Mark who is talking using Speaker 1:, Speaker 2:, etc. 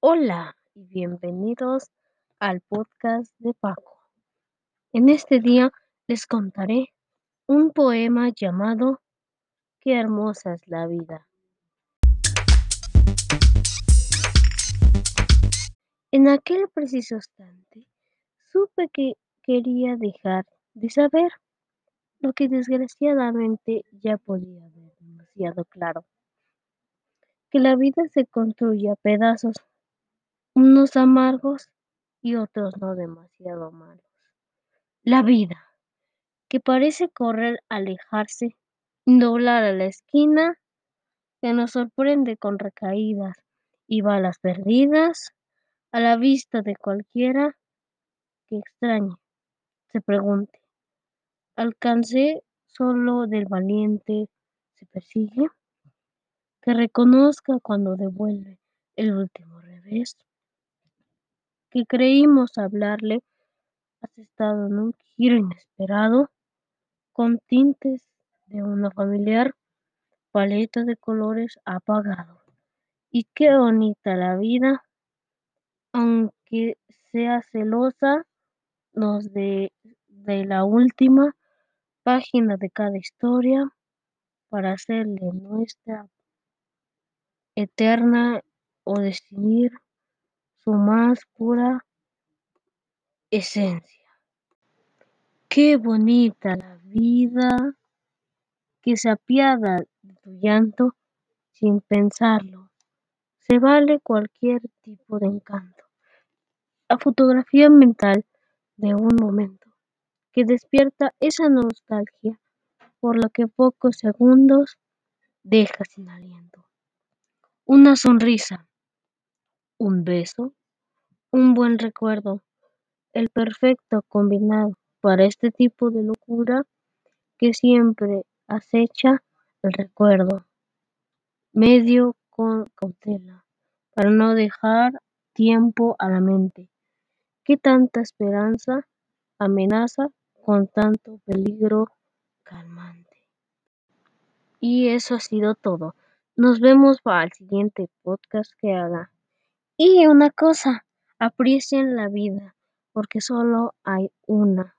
Speaker 1: Hola y bienvenidos al podcast de Paco. En este día les contaré un poema llamado Qué hermosa es la vida. En aquel preciso instante supe que quería dejar de saber lo que desgraciadamente ya podía ver demasiado claro. Que la vida se construye a pedazos unos amargos y otros no demasiado malos. La vida, que parece correr, alejarse, doblar a la esquina, que nos sorprende con recaídas y balas perdidas, a la vista de cualquiera que extrañe, se pregunte, ¿alcancé solo del valiente se persigue? Que reconozca cuando devuelve el último revés que creímos hablarle, has estado en un giro inesperado, con tintes de una familiar paleta de colores apagado. Y qué bonita la vida, aunque sea celosa, nos de, de la última página de cada historia para hacerle nuestra eterna o decidir su más pura esencia. Qué bonita la vida que se apiada de tu llanto sin pensarlo. Se vale cualquier tipo de encanto. La fotografía mental de un momento que despierta esa nostalgia por lo que pocos segundos deja sin aliento. Una sonrisa, un beso, un buen recuerdo, el perfecto combinado para este tipo de locura que siempre acecha el recuerdo, medio con cautela, para no dejar tiempo a la mente. ¿Qué tanta esperanza amenaza con tanto peligro calmante? Y eso ha sido todo. Nos vemos para el siguiente podcast que haga. Y una cosa, aprecien la vida, porque solo hay una.